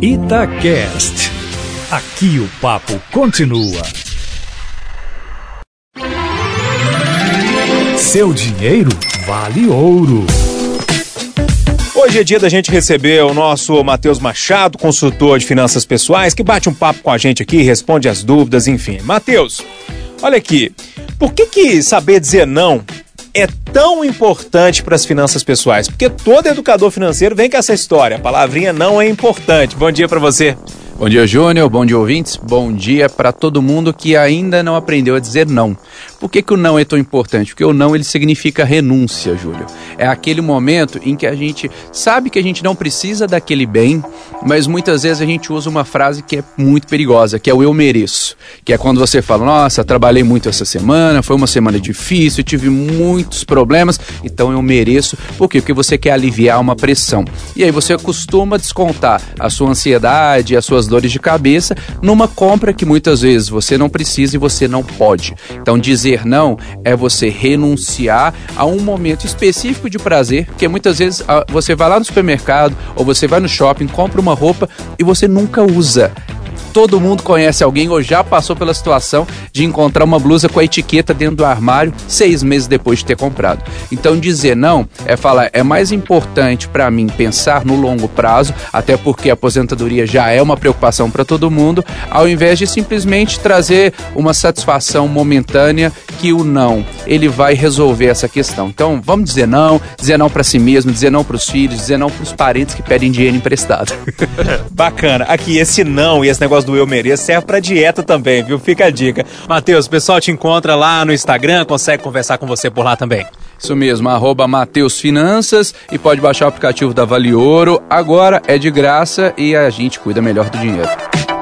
Itacast. Aqui o papo continua. Seu dinheiro vale ouro. Hoje é dia da gente receber o nosso Matheus Machado, consultor de finanças pessoais, que bate um papo com a gente aqui, responde as dúvidas, enfim. Matheus, olha aqui, por que que saber dizer não tão importante para as finanças pessoais? Porque todo educador financeiro vem com essa história. A palavrinha não é importante. Bom dia para você. Bom dia, Júnior. Bom dia, ouvintes. Bom dia para todo mundo que ainda não aprendeu a dizer não. Por que, que o não é tão importante? Porque o não ele significa renúncia, Júlio. É aquele momento em que a gente sabe que a gente não precisa daquele bem, mas muitas vezes a gente usa uma frase que é muito perigosa, que é o eu mereço. Que é quando você fala, nossa, trabalhei muito essa semana, foi uma semana difícil, tive muitos problemas, então eu mereço. Por quê? Porque você quer aliviar uma pressão. E aí você costuma descontar a sua ansiedade, as suas dores de cabeça numa compra que muitas vezes você não precisa e você não pode. Então dizer não é você renunciar a um momento específico de prazer, porque muitas vezes ah, você vai lá no supermercado ou você vai no shopping, compra uma roupa e você nunca usa todo mundo conhece alguém ou já passou pela situação de encontrar uma blusa com a etiqueta dentro do armário seis meses depois de ter comprado. Então dizer não é falar é mais importante para mim pensar no longo prazo, até porque a aposentadoria já é uma preocupação para todo mundo, ao invés de simplesmente trazer uma satisfação momentânea que o não ele vai resolver essa questão. Então vamos dizer não, dizer não para si mesmo, dizer não para os filhos, dizer não para os parentes que pedem dinheiro emprestado. Bacana. Aqui esse não e esse negócio do Eu Mereço serve pra dieta também, viu? Fica a dica. Matheus, o pessoal te encontra lá no Instagram, consegue conversar com você por lá também. Isso mesmo, arroba Mateus Finanças e pode baixar o aplicativo da Vale Ouro. Agora é de graça e a gente cuida melhor do dinheiro.